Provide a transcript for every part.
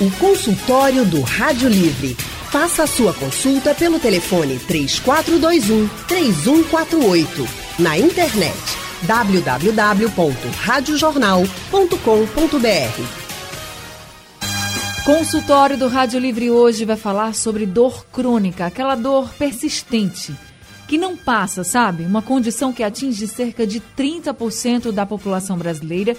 O consultório do Rádio Livre. Faça a sua consulta pelo telefone 3421 3148. Na internet www.radiojornal.com.br. Consultório do Rádio Livre hoje vai falar sobre dor crônica, aquela dor persistente que não passa, sabe? Uma condição que atinge cerca de 30% da população brasileira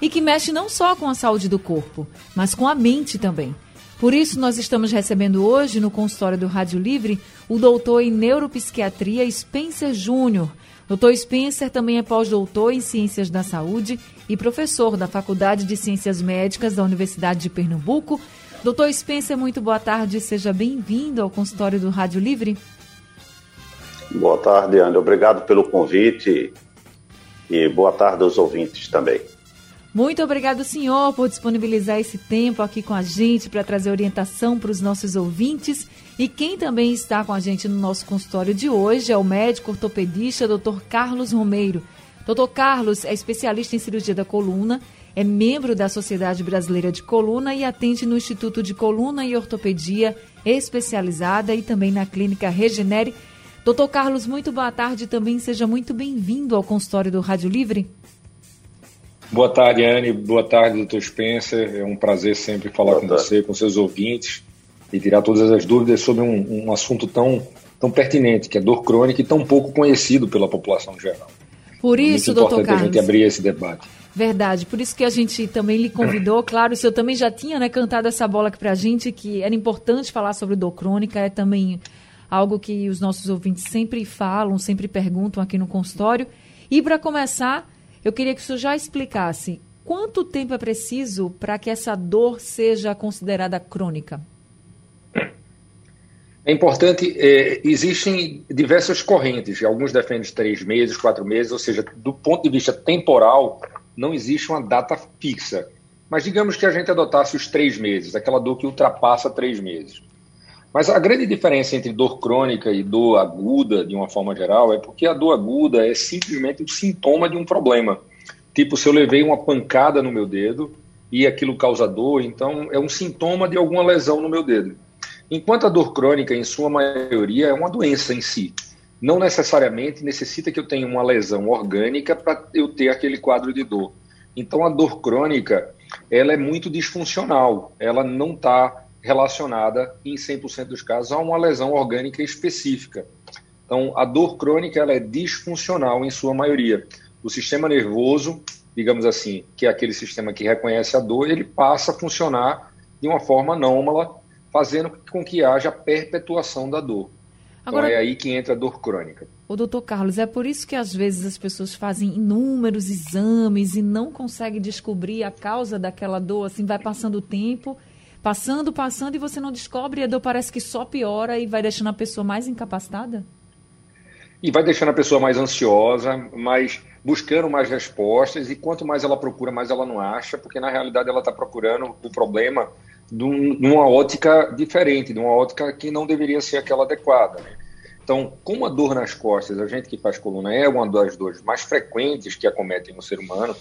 e que mexe não só com a saúde do corpo, mas com a mente também. Por isso, nós estamos recebendo hoje, no consultório do Rádio Livre, o doutor em neuropsiquiatria Spencer Júnior. Doutor Spencer também é pós-doutor em Ciências da Saúde e professor da Faculdade de Ciências Médicas da Universidade de Pernambuco. Doutor Spencer, muito boa tarde, seja bem-vindo ao consultório do Rádio Livre. Boa tarde, Ana. Obrigado pelo convite e boa tarde aos ouvintes também. Muito obrigado, senhor, por disponibilizar esse tempo aqui com a gente para trazer orientação para os nossos ouvintes. E quem também está com a gente no nosso consultório de hoje é o médico ortopedista Dr. Carlos Romeiro. Dr. Carlos é especialista em cirurgia da coluna, é membro da Sociedade Brasileira de Coluna e atende no Instituto de Coluna e Ortopedia especializada e também na Clínica Regenere. Doutor Carlos, muito boa tarde também. Seja muito bem-vindo ao consultório do Rádio Livre. Boa tarde, Anne. Boa tarde, doutor Spencer. É um prazer sempre falar Boa com tarde. você, com seus ouvintes e tirar todas as dúvidas sobre um, um assunto tão, tão pertinente, que é dor crônica e tão pouco conhecido pela população geral. Por isso, é doutor Carlos. a gente abrir esse debate. Verdade, por isso que a gente também lhe convidou. Claro, o senhor também já tinha né, cantado essa bola aqui para a gente, que era importante falar sobre dor crônica, é também algo que os nossos ouvintes sempre falam, sempre perguntam aqui no consultório. E para começar, eu queria que o senhor já explicasse quanto tempo é preciso para que essa dor seja considerada crônica. É importante, é, existem diversas correntes, alguns defendem três meses, quatro meses, ou seja, do ponto de vista temporal, não existe uma data fixa. Mas digamos que a gente adotasse os três meses, aquela dor que ultrapassa três meses. Mas a grande diferença entre dor crônica e dor aguda, de uma forma geral, é porque a dor aguda é simplesmente um sintoma de um problema. Tipo, se eu levei uma pancada no meu dedo e aquilo causa dor, então é um sintoma de alguma lesão no meu dedo. Enquanto a dor crônica, em sua maioria, é uma doença em si. Não necessariamente necessita que eu tenha uma lesão orgânica para eu ter aquele quadro de dor. Então, a dor crônica, ela é muito disfuncional. Ela não está relacionada, em 100% dos casos, a uma lesão orgânica específica. Então, a dor crônica ela é disfuncional em sua maioria. O sistema nervoso, digamos assim, que é aquele sistema que reconhece a dor, ele passa a funcionar de uma forma anômala, fazendo com que haja perpetuação da dor. Então, Agora, então é aí que entra a dor crônica. O doutor Carlos, é por isso que às vezes as pessoas fazem inúmeros exames e não conseguem descobrir a causa daquela dor, assim, vai passando o tempo passando, passando e você não descobre, e a dor parece que só piora e vai deixando a pessoa mais incapacitada? E vai deixando a pessoa mais ansiosa, mais buscando mais respostas, e quanto mais ela procura, mais ela não acha, porque na realidade ela está procurando o problema de, uma ótica diferente, de uma ótica que não deveria ser aquela adequada. Né? Então, como a dor nas costas, a gente que faz coluna é uma das dores mais frequentes que acometem no ser humano,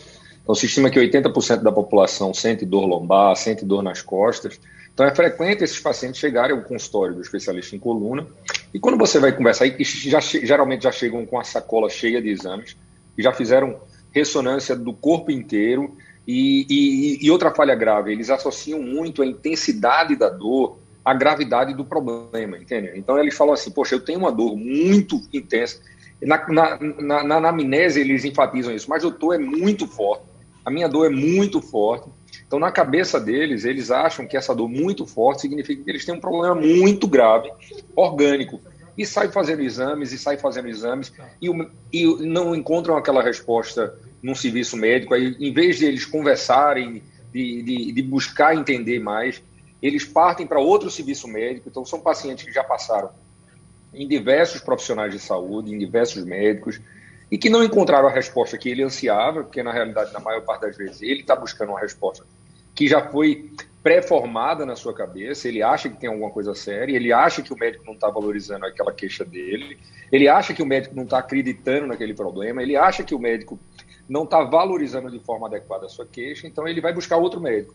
então, se estima que 80% da população sente dor lombar, sente dor nas costas. Então, é frequente esses pacientes chegarem ao consultório do especialista em coluna. E quando você vai conversar, já, geralmente já chegam com a sacola cheia de exames, já fizeram ressonância do corpo inteiro. E, e, e outra falha grave, eles associam muito a intensidade da dor à gravidade do problema, entende? Então, eles falam assim: poxa, eu tenho uma dor muito intensa. Na, na, na, na anamnese, eles enfatizam isso, mas o dor é muito forte a minha dor é muito forte. Então, na cabeça deles, eles acham que essa dor muito forte significa que eles têm um problema muito grave, orgânico. E sai fazendo exames, e sai fazendo exames, e, e não encontram aquela resposta num serviço médico. Aí, em vez de eles conversarem, de, de, de buscar entender mais, eles partem para outro serviço médico. Então, são pacientes que já passaram em diversos profissionais de saúde, em diversos médicos, e que não encontraram a resposta que ele ansiava, porque na realidade, na maior parte das vezes, ele está buscando uma resposta que já foi pré-formada na sua cabeça, ele acha que tem alguma coisa séria, ele acha que o médico não está valorizando aquela queixa dele, ele acha que o médico não está acreditando naquele problema, ele acha que o médico não está valorizando de forma adequada a sua queixa, então ele vai buscar outro médico.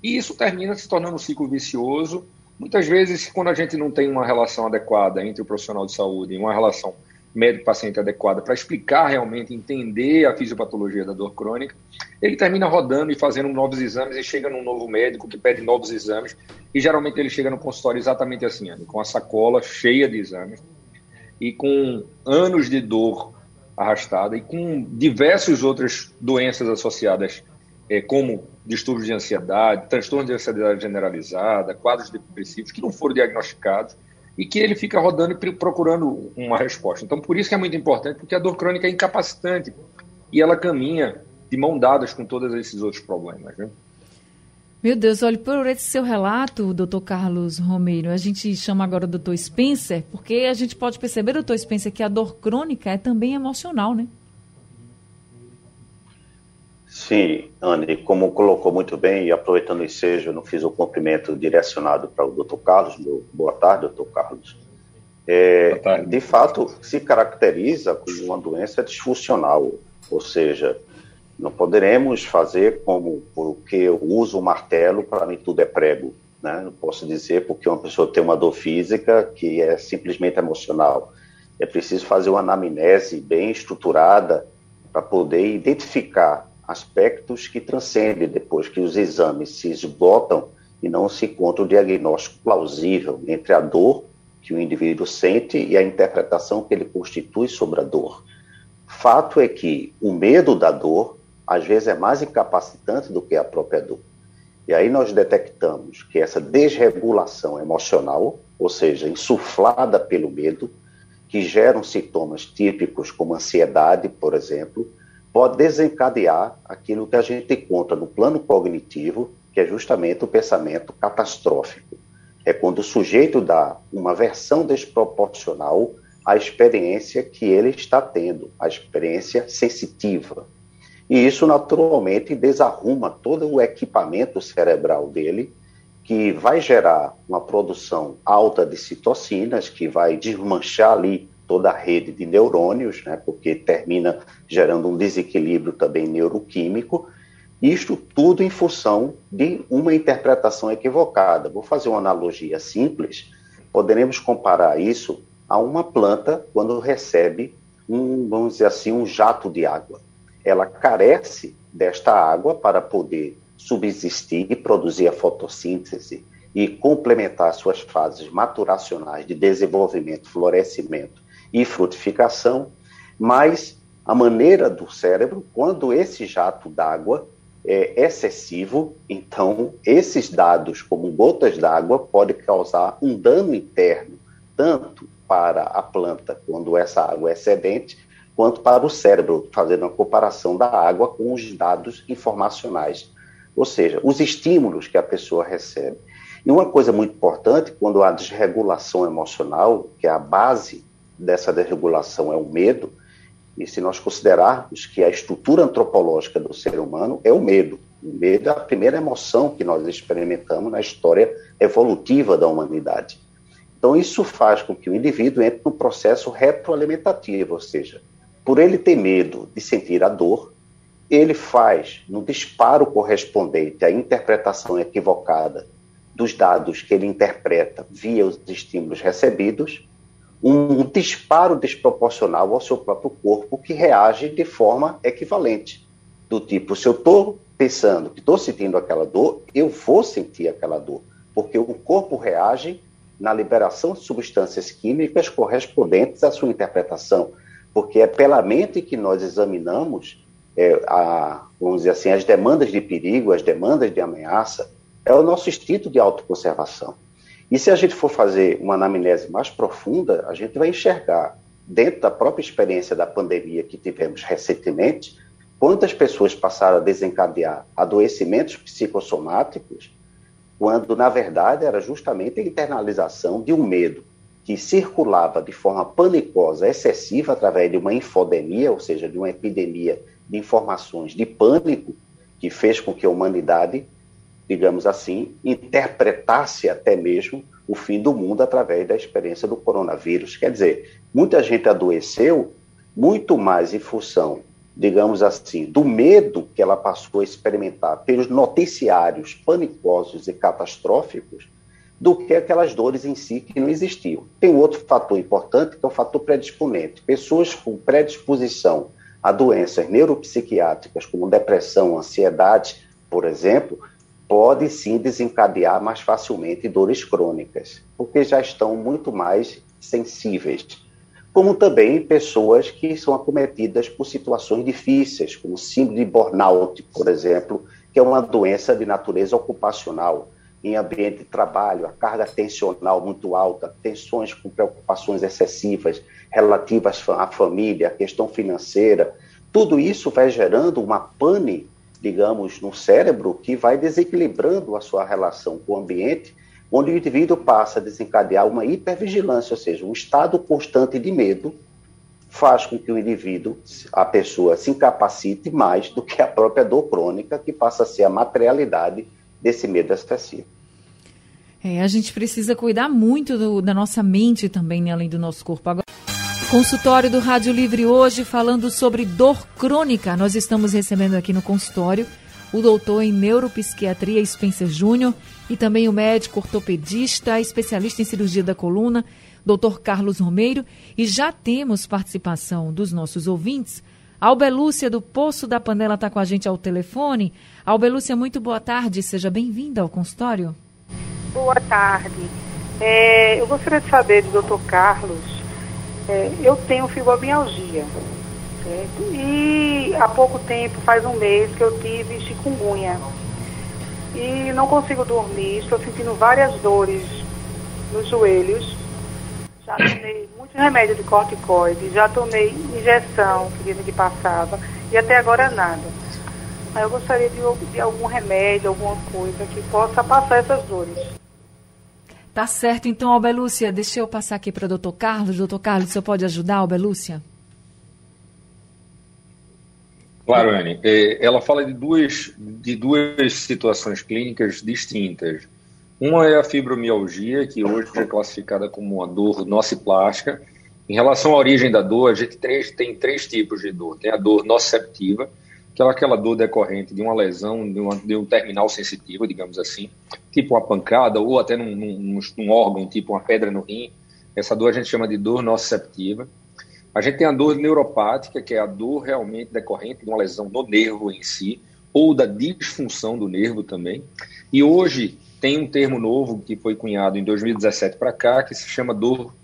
E isso termina se tornando um ciclo vicioso. Muitas vezes, quando a gente não tem uma relação adequada entre o profissional de saúde e uma relação médico-paciente adequada para explicar realmente, entender a fisiopatologia da dor crônica, ele termina rodando e fazendo novos exames e chega num novo médico que pede novos exames e geralmente ele chega no consultório exatamente assim, com a sacola cheia de exames e com anos de dor arrastada e com diversas outras doenças associadas, é, como distúrbios de ansiedade, transtorno de ansiedade generalizada, quadros depressivos que não foram diagnosticados e que ele fica rodando e procurando uma resposta. Então, por isso que é muito importante, porque a dor crônica é incapacitante e ela caminha de mão dadas com todos esses outros problemas. Né? Meu Deus, olha, por esse seu relato, doutor Carlos Romeiro, a gente chama agora o doutor Spencer, porque a gente pode perceber, doutor Spencer, que a dor crônica é também emocional, né? Sim, Anne, como colocou muito bem, e aproveitando o ensejo, não fiz o cumprimento direcionado para o doutor Carlos. Boa tarde, doutor Carlos. É, Boa tarde. De fato, se caracteriza como uma doença disfuncional, ou seja, não poderemos fazer como porque eu uso o martelo, para mim tudo é prego. Né? Não posso dizer porque uma pessoa tem uma dor física que é simplesmente emocional. É preciso fazer uma anamnese bem estruturada para poder identificar aspectos que transcendem depois que os exames se esgotam e não se encontra o diagnóstico plausível entre a dor que o indivíduo sente e a interpretação que ele constitui sobre a dor. Fato é que o medo da dor, às vezes, é mais incapacitante do que a própria dor. E aí nós detectamos que essa desregulação emocional, ou seja, insuflada pelo medo, que geram sintomas típicos como ansiedade, por exemplo, pode desencadear aquilo que a gente encontra no plano cognitivo, que é justamente o pensamento catastrófico. É quando o sujeito dá uma versão desproporcional à experiência que ele está tendo, a experiência sensitiva. E isso, naturalmente, desarruma todo o equipamento cerebral dele, que vai gerar uma produção alta de citocinas, que vai desmanchar ali toda a rede de neurônios, né, porque termina gerando um desequilíbrio também neuroquímico, isto tudo em função de uma interpretação equivocada. Vou fazer uma analogia simples. Poderemos comparar isso a uma planta quando recebe um, vamos dizer assim, um jato de água. Ela carece desta água para poder subsistir e produzir a fotossíntese e complementar suas fases maturacionais de desenvolvimento, florescimento e frutificação, mas a maneira do cérebro, quando esse jato d'água é excessivo, então esses dados, como gotas d'água, podem causar um dano interno, tanto para a planta, quando essa água é excedente, quanto para o cérebro, fazendo a comparação da água com os dados informacionais, ou seja, os estímulos que a pessoa recebe. E uma coisa muito importante, quando há desregulação emocional, que é a base dessa desregulação é o medo, e se nós considerarmos que a estrutura antropológica do ser humano é o medo, o medo é a primeira emoção que nós experimentamos na história evolutiva da humanidade. Então, isso faz com que o indivíduo entre num processo retroalimentativo, ou seja, por ele ter medo de sentir a dor, ele faz, no disparo correspondente à interpretação equivocada dos dados que ele interpreta via os estímulos recebidos, um disparo desproporcional ao seu próprio corpo que reage de forma equivalente. Do tipo, se eu estou pensando que estou sentindo aquela dor, eu vou sentir aquela dor, porque o corpo reage na liberação de substâncias químicas correspondentes à sua interpretação, porque é pela mente que nós examinamos, é, a, vamos dizer assim, as demandas de perigo, as demandas de ameaça, é o nosso instinto de autoconservação. E se a gente for fazer uma anamnese mais profunda, a gente vai enxergar, dentro da própria experiência da pandemia que tivemos recentemente, quantas pessoas passaram a desencadear adoecimentos psicossomáticos, quando, na verdade, era justamente a internalização de um medo que circulava de forma panicosa, excessiva, através de uma infodemia, ou seja, de uma epidemia de informações de pânico, que fez com que a humanidade digamos assim, interpretasse até mesmo o fim do mundo através da experiência do coronavírus. Quer dizer, muita gente adoeceu muito mais em função digamos assim, do medo que ela passou a experimentar pelos noticiários panicosos e catastróficos, do que aquelas dores em si que não existiam. Tem outro fator importante, que é o fator predisponente. Pessoas com predisposição a doenças neuropsiquiátricas, como depressão, ansiedade, por exemplo, podem sim desencadear mais facilmente dores crônicas, porque já estão muito mais sensíveis como também pessoas que são acometidas por situações difíceis, como síndrome de burnout, por exemplo, que é uma doença de natureza ocupacional, em ambiente de trabalho, a carga tensional muito alta, tensões com preocupações excessivas relativas à família, à questão financeira, tudo isso vai gerando uma pane, digamos, no cérebro que vai desequilibrando a sua relação com o ambiente onde o indivíduo passa a desencadear uma hipervigilância, ou seja, um estado constante de medo, faz com que o indivíduo, a pessoa, se incapacite mais do que a própria dor crônica, que passa a ser a materialidade desse medo excessivo. É, a gente precisa cuidar muito do, da nossa mente também, né, além do nosso corpo. Agora, consultório do Rádio Livre hoje falando sobre dor crônica. Nós estamos recebendo aqui no consultório o doutor em neuropsiquiatria Spencer Júnior e também o médico ortopedista, especialista em cirurgia da coluna, doutor Carlos Romeiro. E já temos participação dos nossos ouvintes. Albelúcia do Poço da Panela está com a gente ao telefone. Albelúcia, muito boa tarde, seja bem-vinda ao consultório. Boa tarde. É, eu gostaria de saber do doutor Carlos, é, eu tenho fibromialgia certo? E há pouco tempo, faz um mês, que eu tive chikungunya. E não consigo dormir, estou sentindo várias dores nos joelhos. Já tomei muito remédio de corticoide, já tomei injeção, que dizem que passava, e até agora nada. Aí eu gostaria de, de algum remédio, alguma coisa que possa passar essas dores. Tá certo, então, Albelúcia, deixa eu passar aqui para o doutor Carlos. Doutor Carlos, você pode ajudar, Albelúcia? Claro, Anne. É, ela fala de duas, de duas situações clínicas distintas. Uma é a fibromialgia, que hoje é classificada como uma dor nociplástica. Em relação à origem da dor, a gente tem três tipos de dor. Tem a dor nociceptiva, que é aquela dor decorrente de uma lesão, de, uma, de um terminal sensitivo, digamos assim, tipo uma pancada ou até num, num, num órgão, tipo uma pedra no rim. Essa dor a gente chama de dor nociceptiva. A gente tem a dor neuropática, que é a dor realmente decorrente de uma lesão do nervo em si, ou da disfunção do nervo também. E hoje tem um termo novo que foi cunhado em 2017 para cá, que se chama dor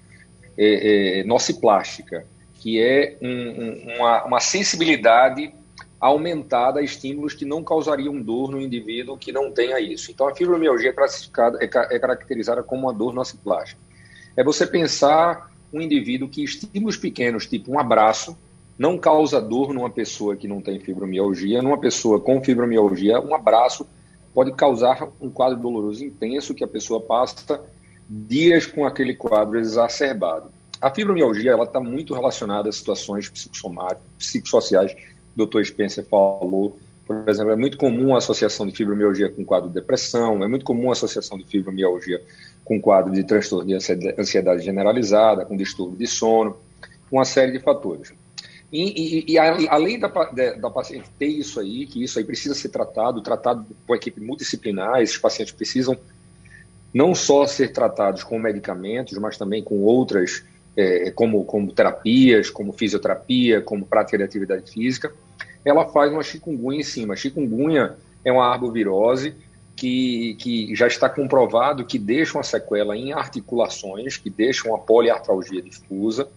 é, é, nociplástica, que é um, um, uma, uma sensibilidade aumentada a estímulos que não causariam dor no indivíduo que não tenha isso. Então, a fibromialgia é classificada, é, é caracterizada como uma dor nociplástica. É você pensar um indivíduo que estímulos pequenos, tipo um abraço, não causa dor numa pessoa que não tem fibromialgia. Numa pessoa com fibromialgia, um abraço pode causar um quadro doloroso intenso que a pessoa passa dias com aquele quadro exacerbado. A fibromialgia ela está muito relacionada a situações psicossomáticas, psicossociais. O Dr. Spencer falou, por exemplo, é muito comum a associação de fibromialgia com quadro de depressão, é muito comum a associação de fibromialgia com quadro de transtorno de ansiedade generalizada, com distúrbio de sono, uma série de fatores. E, e, e além da, da, paciente ter isso aí, que isso aí precisa ser tratado, tratado com equipe multidisciplinar, esses pacientes precisam não só ser tratados com medicamentos, mas também com outras, é, como, como terapias, como fisioterapia, como prática de atividade física, ela faz uma chikungunya em cima. A chikungunya é uma arbovirose que, que já está comprovado que deixa uma sequela em articulações, que deixa uma poliartralgia difusa.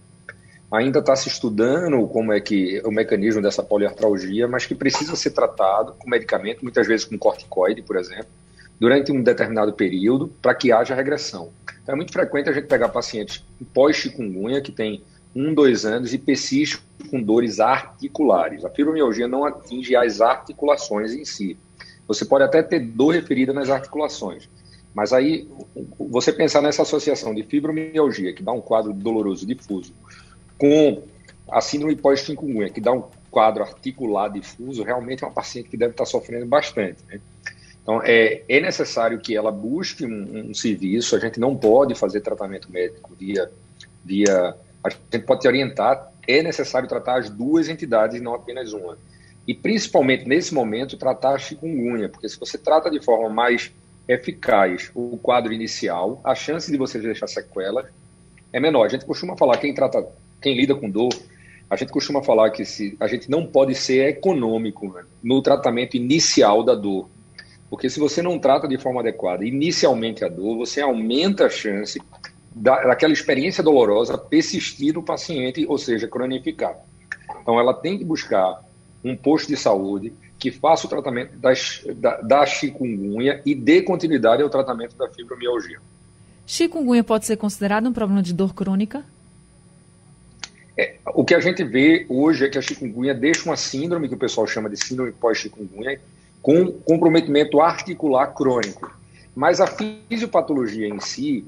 Ainda está se estudando como é que o mecanismo dessa poliartralgia, mas que precisa ser tratado com medicamento, muitas vezes com corticoide, por exemplo, durante um determinado período, para que haja regressão. É muito frequente a gente pegar pacientes pós-chikungunya, que tem um, dois anos e persiste com dores articulares. A fibromialgia não atinge as articulações em si, você pode até ter dor referida nas articulações. Mas aí, você pensar nessa associação de fibromialgia, que dá um quadro doloroso difuso, com a síndrome pós-chikungunya, que dá um quadro articular difuso, realmente é uma paciente que deve estar sofrendo bastante. Né? Então, é, é necessário que ela busque um, um, serviço, a gente não pode fazer tratamento médico via, via... A gente pode te orientar é necessário tratar as duas entidades, não apenas uma. E principalmente nesse momento, tratar a chikungunya, porque se você trata de forma mais eficaz o quadro inicial, a chance de você deixar sequelas é menor. A gente costuma falar, quem trata, quem lida com dor, a gente costuma falar que se, a gente não pode ser econômico né, no tratamento inicial da dor. Porque se você não trata de forma adequada inicialmente a dor, você aumenta a chance da, daquela experiência dolorosa persistir no paciente, ou seja, cronificar. Então, ela tem que buscar um posto de saúde que faça o tratamento das, da, da chikungunya e dê continuidade ao tratamento da fibromialgia. Chikungunya pode ser considerado um problema de dor crônica? É, o que a gente vê hoje é que a chikungunya deixa uma síndrome, que o pessoal chama de síndrome pós-chikungunya, com comprometimento articular crônico. Mas a fisiopatologia em si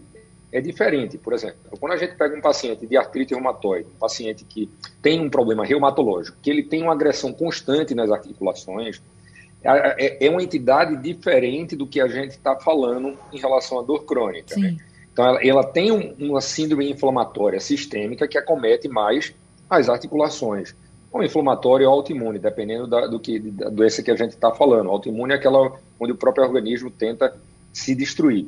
é diferente. Por exemplo, quando a gente pega um paciente de artrite reumatoide, um paciente que tem um problema reumatológico, que ele tem uma agressão constante nas articulações, é, é, uma entidade diferente do que a gente está falando em relação à dor crônica. Né? Então, ela, ela tem um, uma síndrome inflamatória sistêmica que acomete mais as articulações. Ou inflamatório ou autoimune, dependendo da, do que, da doença que a gente está falando. Autoimune é aquela onde o próprio organismo tenta se destruir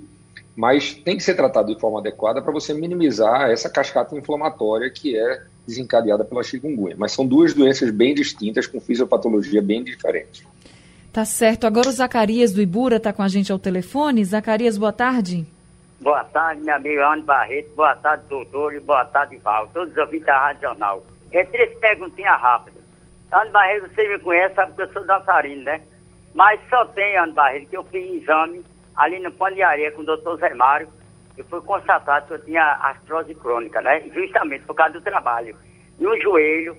mas tem que ser tratado de forma adequada para você minimizar essa cascata inflamatória que é desencadeada pela chikungunya. Mas são duas doenças bem distintas, com fisiopatologia bem diferente. Tá certo. Agora o Zacarias do Ibura está com a gente ao telefone. Zacarias, boa tarde. Boa tarde, minha amiga Ana Barreto. Boa tarde, doutor. E boa tarde, Val. Todos os ouvintes da Rádio Jornal. É três perguntinhas rápidas. Ana Barreto, você me conhece, sabe que eu sou dançarino, né? Mas só tem, Ana Barreto, que eu fiz exame ali no Pão de Areia com o doutor Zé Mário, e foi constatado que eu tinha artrose crônica, né? Justamente por causa do trabalho. No joelho,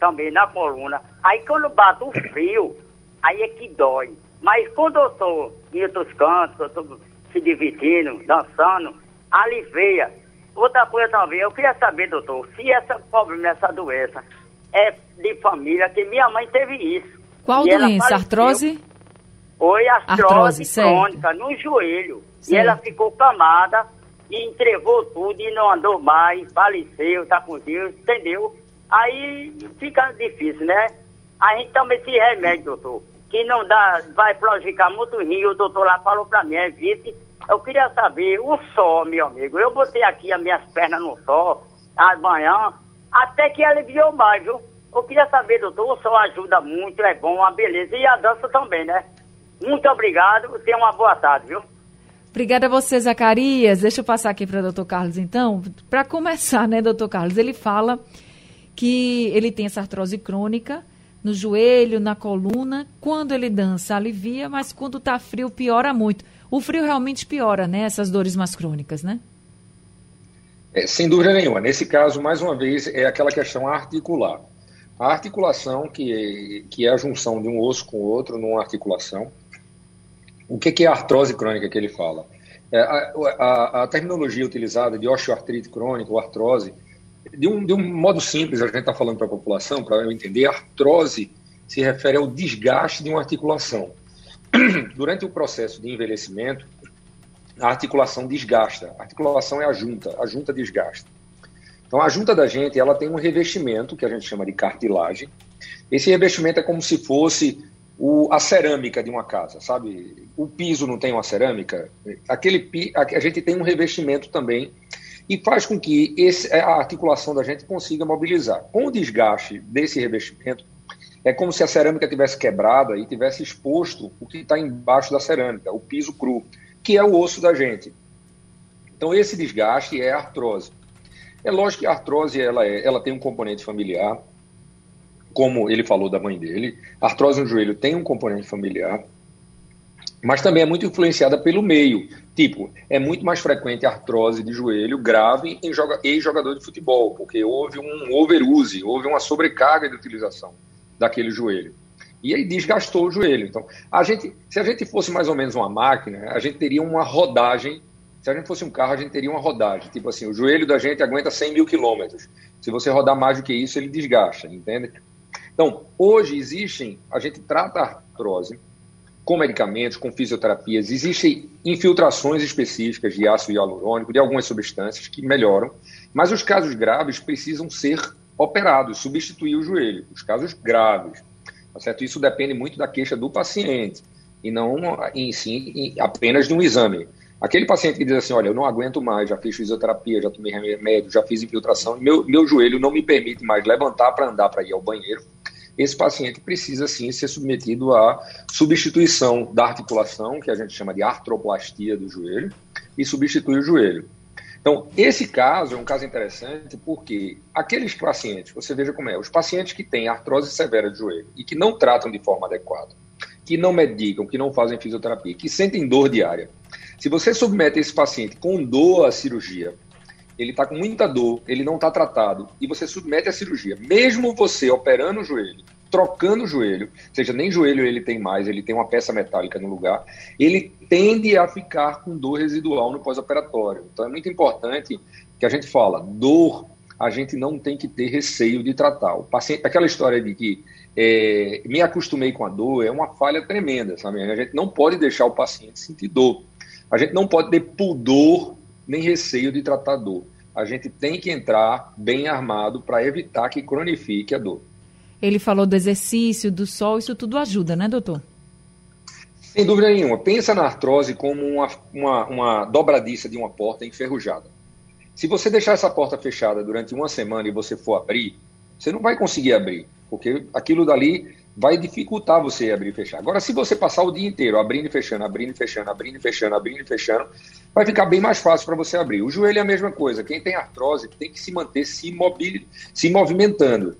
também na coluna. Aí quando bato o frio, aí é que dói. Mas quando eu estou em outros cantos, eu se divertindo, dançando, alivia. Outra coisa também, eu queria saber, doutor, se esse problema, essa doença é de família, que minha mãe teve isso. Qual doença? Artrose? Foi artrose, artrose crônica no joelho. Certo. E ela ficou camada e entregou tudo e não andou mais, faleceu, tá com Deus, entendeu? Aí fica difícil, né? A gente toma esse remédio, doutor, que não dá, vai prejudicar muito o rim. O doutor lá falou pra mim, evite. Eu queria saber, o sol, meu amigo, eu botei aqui as minhas pernas no sol, amanhã, até que aliviou mais, viu? Eu queria saber, doutor, o sol ajuda muito, é bom, uma beleza. E a dança também, né? Muito obrigado, tenha uma boa tarde, viu? Obrigada a você, Zacarias. Deixa eu passar aqui para o doutor Carlos, então. Para começar, né, doutor Carlos? Ele fala que ele tem essa artrose crônica no joelho, na coluna. Quando ele dança, alivia, mas quando está frio, piora muito. O frio realmente piora, né? Essas dores mais crônicas, né? É, sem dúvida nenhuma. Nesse caso, mais uma vez, é aquela questão articular. A articulação, que é, que é a junção de um osso com o outro numa articulação, o que, que é a artrose crônica que ele fala? É, a, a, a, terminologia utilizada de osteoartrite crônica ou artrose, de um, de um modo simples, a gente está falando para a população, para eu entender, artrose se refere ao desgaste de uma articulação. Durante o processo de envelhecimento, a articulação desgasta. A articulação é a junta, a junta desgasta. Então, a junta da gente ela tem um revestimento que a gente chama de cartilagem. Esse revestimento é como se fosse o, a cerâmica de uma casa, sabe? O piso não tem uma cerâmica, aquele a, gente tem um revestimento também e faz com que esse, a articulação da gente consiga mobilizar. Com o desgaste desse revestimento, é como se a cerâmica tivesse quebrada e tivesse exposto o que está embaixo da cerâmica, o piso cru, que é o osso da gente. Então esse desgaste é a artrose. É lógico que a artrose ela, é, ela tem um componente familiar, como ele falou da mãe dele, a artrose no joelho tem um componente familiar, mas também é muito influenciada pelo meio. Tipo, é muito mais frequente artrose de joelho grave em ex-jogador de futebol, porque houve um overuse, houve uma sobrecarga de utilização daquele joelho. E aí desgastou o joelho. Então, a gente, se a gente fosse mais ou menos uma máquina, a gente teria uma rodagem. Se a gente fosse um carro, a gente teria uma rodagem. Tipo assim, o joelho da gente aguenta 100 mil quilômetros. Se você rodar mais do que isso, ele desgasta, entende? Então, hoje existem, a gente trata a artrose com medicamentos, com fisioterapias, existem infiltrações específicas de ácido hialurônico, de algumas substâncias que melhoram, mas os casos graves precisam ser operados, substituir o joelho, os casos graves. Tá certo? Isso depende muito da queixa do paciente e não em si apenas de um exame. Aquele paciente que diz assim, olha, eu não aguento mais, já fiz fisioterapia, já tomei remédio, já fiz infiltração, meu, meu joelho não me permite mais levantar para andar para ir ao banheiro. Esse paciente precisa sim ser submetido à substituição da articulação, que a gente chama de artroplastia do joelho, e substitui o joelho. Então, esse caso é um caso interessante porque aqueles pacientes, você veja como é, os pacientes que têm artrose severa de joelho e que não tratam de forma adequada, que não medicam, que não fazem fisioterapia, que sentem dor diária. Se você submete esse paciente com dor à cirurgia, ele está com muita dor, ele não está tratado, e você submete à cirurgia, mesmo você operando o joelho, trocando o joelho, seja, nem joelho ele tem mais, ele tem uma peça metálica no lugar, ele tende a ficar com dor residual no pós-operatório. Então é muito importante que a gente fala, dor, a gente não tem que ter receio de tratar. O paciente, aquela história de que é, me acostumei com a dor é uma falha tremenda, sabe? A gente não pode deixar o paciente sentir dor. A gente não pode ter pudor nem receio de tratar dor. A gente tem que entrar bem armado para evitar que cronifique a dor. Ele falou do exercício, do sol, isso tudo ajuda, né, doutor? Sem dúvida nenhuma. Pensa na artrose como uma, uma, uma dobradiça de uma porta enferrujada. Se você deixar essa porta fechada durante uma semana e você for abrir, você não vai conseguir abrir, porque aquilo dali vai dificultar você abrir e fechar. Agora, se você passar o dia inteiro abrindo e fechando, abrindo e fechando, abrindo e fechando, abrindo e fechando, vai ficar bem mais fácil para você abrir. O joelho é a mesma coisa. Quem tem artrose tem que se manter se, mobil... se movimentando.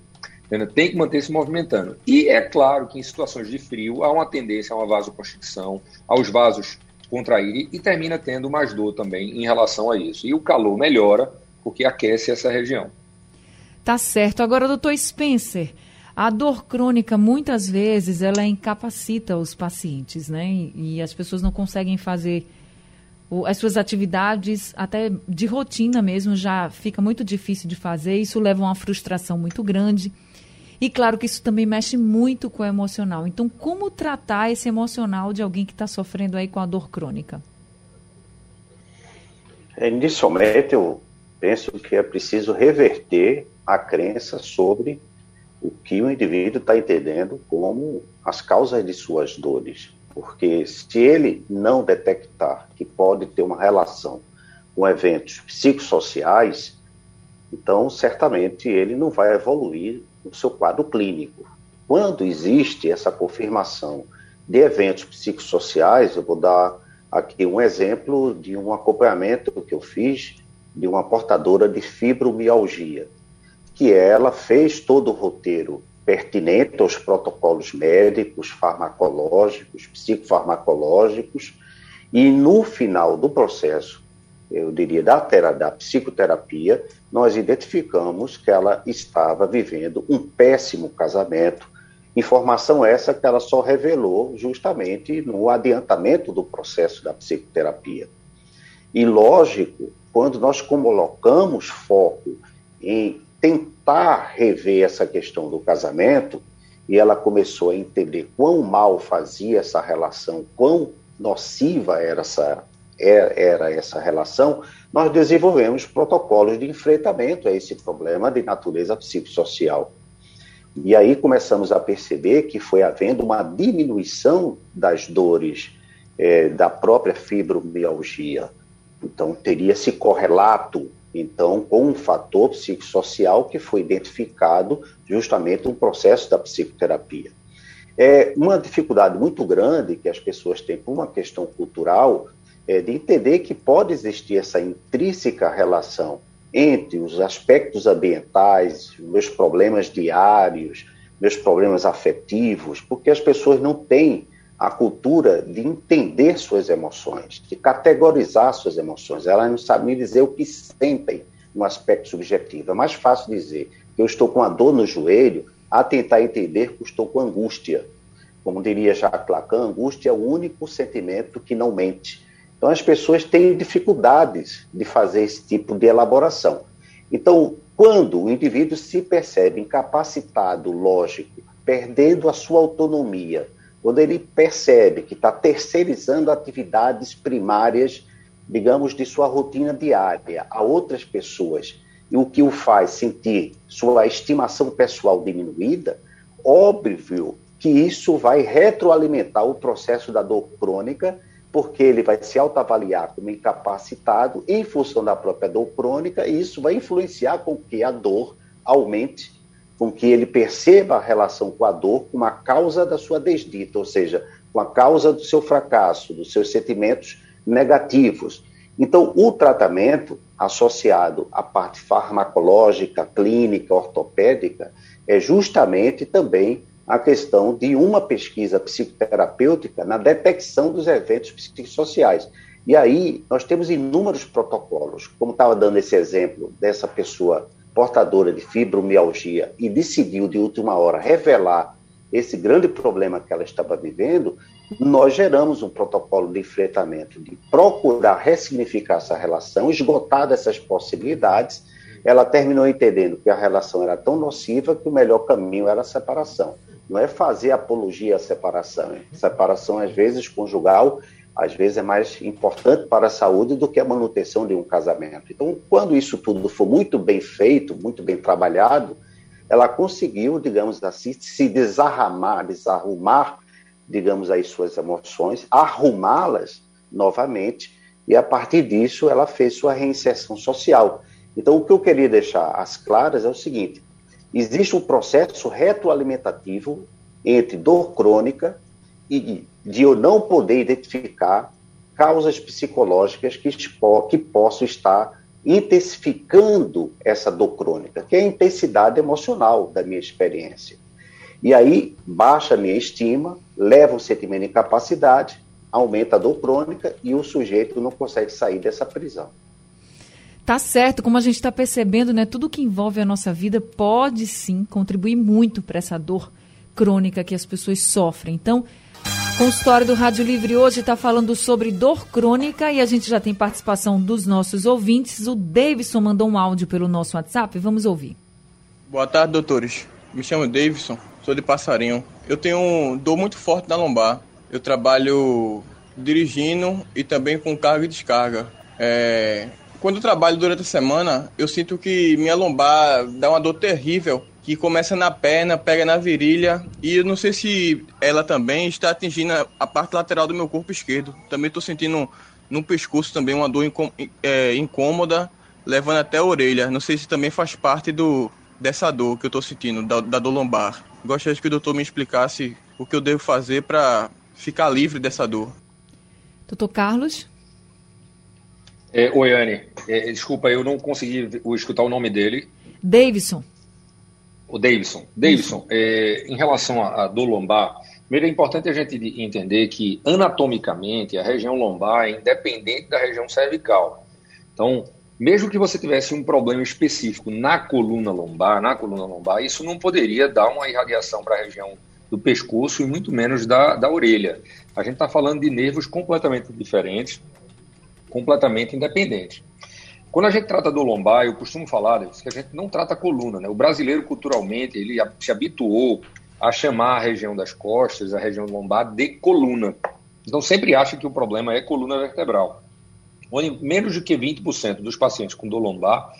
Entendeu? Tem que manter se movimentando. E é claro que em situações de frio há uma tendência a uma vasoconstricção, aos vasos contraírem e termina tendo mais dor também em relação a isso. E o calor melhora porque aquece essa região. Tá certo. Agora, doutor Spencer, a dor crônica muitas vezes ela incapacita os pacientes, né? E, e as pessoas não conseguem fazer as suas atividades, até de rotina mesmo, já fica muito difícil de fazer. Isso leva a uma frustração muito grande. E claro que isso também mexe muito com o emocional. Então, como tratar esse emocional de alguém que está sofrendo aí com a dor crônica? É, inicialmente, eu penso que é preciso reverter a crença sobre o que o indivíduo está entendendo como as causas de suas dores. Porque se ele não detectar que pode ter uma relação com eventos psicossociais, então certamente ele não vai evoluir no seu quadro clínico. Quando existe essa confirmação de eventos psicossociais, eu vou dar aqui um exemplo de um acompanhamento que eu fiz de uma portadora de fibromialgia, que ela fez todo o roteiro pertinente aos protocolos médicos, farmacológicos, psicofarmacológicos, e no final do processo, eu diria, da, da psicoterapia, nós identificamos que ela estava vivendo um péssimo casamento. Informação essa que ela só revelou justamente no adiantamento do processo da psicoterapia. E lógico, quando nós colocamos foco em tentar rever essa questão do casamento, e ela começou a entender quão mal fazia essa relação, quão nociva era essa, era essa relação, nós desenvolvemos protocolos de enfrentamento a esse problema de natureza psicossocial. E aí começamos a perceber que foi havendo uma diminuição das dores é, da própria fibromialgia. Então, teria esse correlato então, com um fator psicossocial que foi identificado justamente no processo da psicoterapia. É uma dificuldade muito grande que as pessoas têm por uma questão cultural é de entender que pode existir essa intrínseca relação entre os aspectos ambientais, meus problemas diários, meus problemas afetivos, porque as pessoas não têm a cultura de entender suas emoções, de categorizar suas emoções. Elas não sabem dizer o que sentem no aspecto subjetivo. É mais fácil dizer que eu estou com a dor no joelho a tentar entender que estou com angústia. Como diria Jacques Lacan, angústia é o único sentimento que não mente. Então as pessoas têm dificuldades de fazer esse tipo de elaboração. Então, quando o indivíduo se percebe incapacitado, lógico, perdendo a sua autonomia, quando ele percebe que está terceirizando atividades primárias, digamos, de sua rotina diária a outras pessoas, e o que o faz sentir sua estimação pessoal diminuída, óbvio que isso vai retroalimentar o processo da dor crônica, porque ele vai se autoavaliar como incapacitado em função da própria dor crônica, e isso vai influenciar com que a dor aumente, com que ele perceba a relação com a dor como a causa da sua desdita, ou seja, com a causa do seu fracasso, dos seus sentimentos negativos. Então, o tratamento associado à parte farmacológica, clínica, ortopédica, é justamente também a questão de uma pesquisa psicoterapêutica na detecção dos eventos psicossociais. E aí nós temos inúmeros protocolos, como estava dando esse exemplo dessa pessoa portadora de fibromialgia e decidiu de última hora revelar esse grande problema que ela estava vivendo, nós geramos um protocolo de enfrentamento, de procurar ressignificar essa relação, esgotar dessas possibilidades. Ela terminou entendendo que a relação era tão nociva que o melhor caminho era a separação. Não é fazer apologia à separação. Separação, às vezes, conjugal, às vezes é mais importante para a saúde do que a manutenção de um casamento. Então, quando isso tudo for muito bem feito, muito bem trabalhado, ela conseguiu, digamos assim, se desarramar, desarrumar, digamos aí, suas emoções, arrumá-las novamente, e a partir disso ela fez sua reinserção social. Então, o que eu queria deixar às claras é o seguinte: existe um processo retroalimentativo entre dor crônica e de eu não poder identificar causas psicológicas que, que possam estar intensificando essa dor crônica, que é a intensidade emocional da minha experiência. E aí baixa a minha estima, leva um sentimento de incapacidade, aumenta a dor crônica e o sujeito não consegue sair dessa prisão. Tá certo, como a gente está percebendo, né? Tudo que envolve a nossa vida pode sim contribuir muito para essa dor crônica que as pessoas sofrem. Então, Consultório do Rádio Livre hoje está falando sobre dor crônica e a gente já tem participação dos nossos ouvintes. O Davidson mandou um áudio pelo nosso WhatsApp, vamos ouvir. Boa tarde, doutores. Me chamo Davidson, sou de Passarinho. Eu tenho dor muito forte na lombar. Eu trabalho dirigindo e também com carga e descarga. É... Quando eu trabalho durante a semana, eu sinto que minha lombar dá uma dor terrível que começa na perna, pega na virilha e eu não sei se ela também está atingindo a parte lateral do meu corpo esquerdo. Também estou sentindo no pescoço também uma dor é, incômoda, levando até a orelha. Não sei se também faz parte do dessa dor que eu estou sentindo, da, da dor lombar. Gostaria que o doutor me explicasse o que eu devo fazer para ficar livre dessa dor. Doutor Carlos? É, oi, Anne. É, desculpa, eu não consegui escutar o nome dele. Davidson o Davidson. Davidson, é, em relação à dor lombar, primeiro é importante a gente entender que anatomicamente a região lombar é independente da região cervical. Então, mesmo que você tivesse um problema específico na coluna lombar, na coluna lombar, isso não poderia dar uma irradiação para a região do pescoço e muito menos da, da orelha. A gente está falando de nervos completamente diferentes, completamente independentes. Quando a gente trata do lombar, eu costumo falar que a gente não trata coluna. Né? O brasileiro, culturalmente, ele se habituou a chamar a região das costas, a região lombar, de coluna. Então, sempre acha que o problema é coluna vertebral. Onde menos do que 20% dos pacientes com dor lombar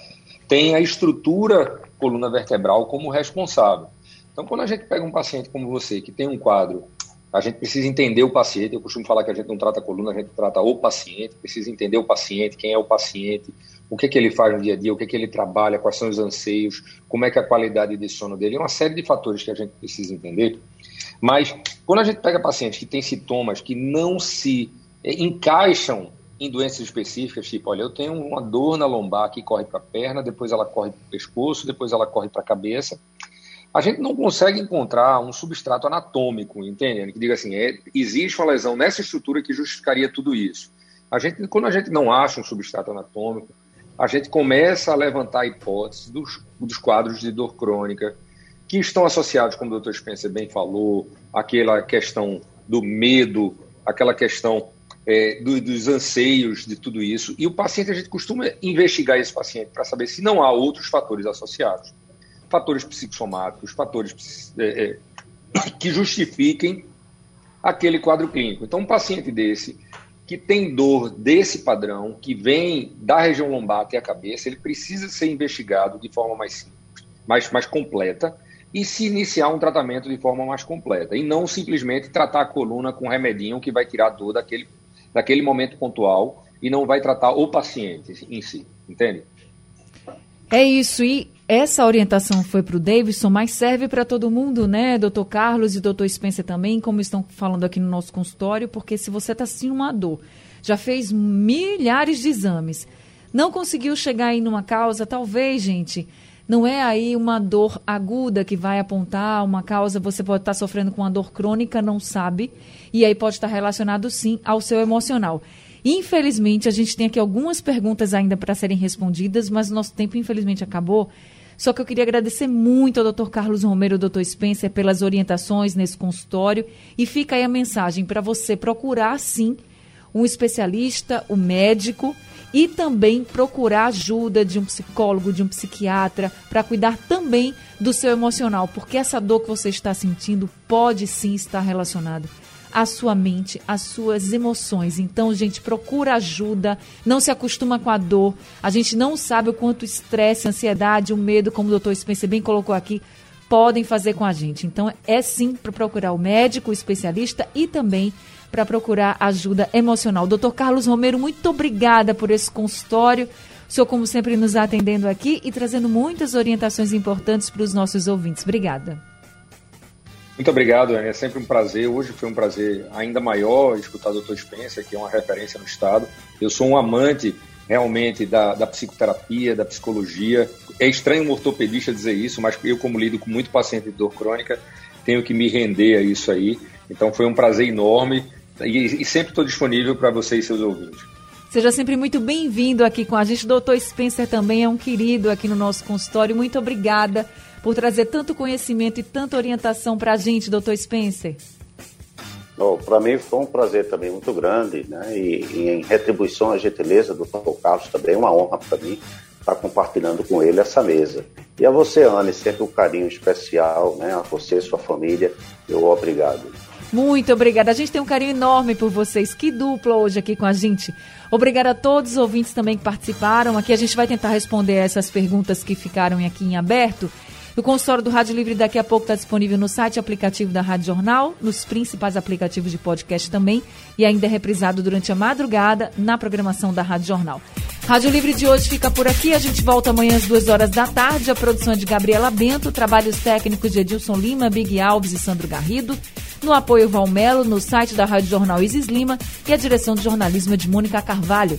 têm a estrutura coluna vertebral como responsável. Então, quando a gente pega um paciente como você, que tem um quadro a gente precisa entender o paciente. Eu costumo falar que a gente não trata a coluna, a gente trata o paciente. Precisa entender o paciente, quem é o paciente, o que, que ele faz no dia a dia, o que, que ele trabalha, quais são os anseios, como é que é a qualidade de sono dele. É uma série de fatores que a gente precisa entender. Mas quando a gente pega pacientes que têm sintomas que não se é, encaixam em doenças específicas, tipo, olha, eu tenho uma dor na lombar que corre para a perna, depois ela corre para o pescoço, depois ela corre para a cabeça a gente não consegue encontrar um substrato anatômico, entendendo? Que diga assim, é, existe uma lesão nessa estrutura que justificaria tudo isso. A gente, quando a gente não acha um substrato anatômico, a gente começa a levantar hipóteses dos, dos quadros de dor crônica que estão associados, como o Dr. Spencer bem falou, aquela questão do medo, aquela questão é, do, dos anseios de tudo isso. E o paciente, a gente costuma investigar esse paciente para saber se não há outros fatores associados fatores psicossomáticos, fatores é, é, que justifiquem aquele quadro clínico. Então, um paciente desse, que tem dor desse padrão, que vem da região lombar até a cabeça, ele precisa ser investigado de forma mais simples, mais, mais completa, e se iniciar um tratamento de forma mais completa. E não simplesmente tratar a coluna com um remedinho que vai tirar a dor daquele, daquele momento pontual e não vai tratar o paciente em si. Entende? É isso. E essa orientação foi para o Davidson, mas serve para todo mundo, né, doutor Carlos e doutor Spencer também, como estão falando aqui no nosso consultório, porque se você está sentindo uma dor, já fez milhares de exames, não conseguiu chegar aí numa causa, talvez, gente, não é aí uma dor aguda que vai apontar uma causa, você pode estar sofrendo com uma dor crônica, não sabe, e aí pode estar relacionado sim ao seu emocional. Infelizmente, a gente tem aqui algumas perguntas ainda para serem respondidas, mas nosso tempo infelizmente acabou. Só que eu queria agradecer muito ao Dr. Carlos Romero Dr. Spencer pelas orientações nesse consultório e fica aí a mensagem para você procurar sim um especialista, um médico e também procurar ajuda de um psicólogo, de um psiquiatra, para cuidar também do seu emocional, porque essa dor que você está sentindo pode sim estar relacionada à sua mente, às suas emoções. Então, gente, procura ajuda, não se acostuma com a dor. A gente não sabe o quanto estresse, a ansiedade, o medo, como o doutor Spencer bem colocou aqui, podem fazer com a gente. Então, é sim para procurar o médico, o especialista e também para procurar ajuda emocional. Doutor Carlos Romero, muito obrigada por esse consultório. O senhor, como sempre, nos atendendo aqui e trazendo muitas orientações importantes para os nossos ouvintes. Obrigada. Muito obrigado. É sempre um prazer. Hoje foi um prazer ainda maior escutar o Dr. Spencer, que é uma referência no Estado. Eu sou um amante realmente da, da psicoterapia, da psicologia. É estranho um ortopedista dizer isso, mas eu, como lido com muito paciente de dor crônica, tenho que me render a isso aí. Então foi um prazer enorme e, e sempre estou disponível para você e seus ouvintes. Seja sempre muito bem-vindo aqui com a gente. Doutor Spencer também é um querido aqui no nosso consultório. Muito obrigada por trazer tanto conhecimento e tanta orientação para a gente, doutor Spencer. Oh, para mim foi um prazer também muito grande, né? E, e em retribuição à gentileza do doutor Carlos também, é uma honra para mim estar compartilhando com ele essa mesa. E a você, Anne, sempre um carinho especial, né? A você e sua família, meu obrigado. Muito obrigada. A gente tem um carinho enorme por vocês. Que dupla hoje aqui com a gente. Obrigada a todos os ouvintes também que participaram. Aqui a gente vai tentar responder essas perguntas que ficaram aqui em aberto. O consultório do Rádio Livre daqui a pouco está disponível no site aplicativo da Rádio Jornal, nos principais aplicativos de podcast também, e ainda é reprisado durante a madrugada na programação da Rádio Jornal. Rádio Livre de hoje fica por aqui. A gente volta amanhã às duas horas da tarde. A produção é de Gabriela Bento, trabalhos técnicos de Edilson Lima, Big Alves e Sandro Garrido. No apoio Valmelo, no site da Rádio Jornal Isis Lima e a direção de jornalismo é de Mônica Carvalho.